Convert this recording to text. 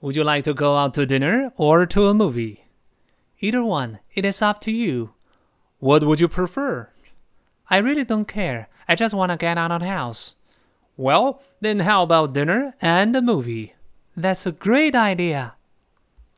Would you like to go out to dinner or to a movie? Either one. It is up to you. What would you prefer? I really don't care. I just want to get out of the house. Well, then how about dinner and a movie? That's a great idea.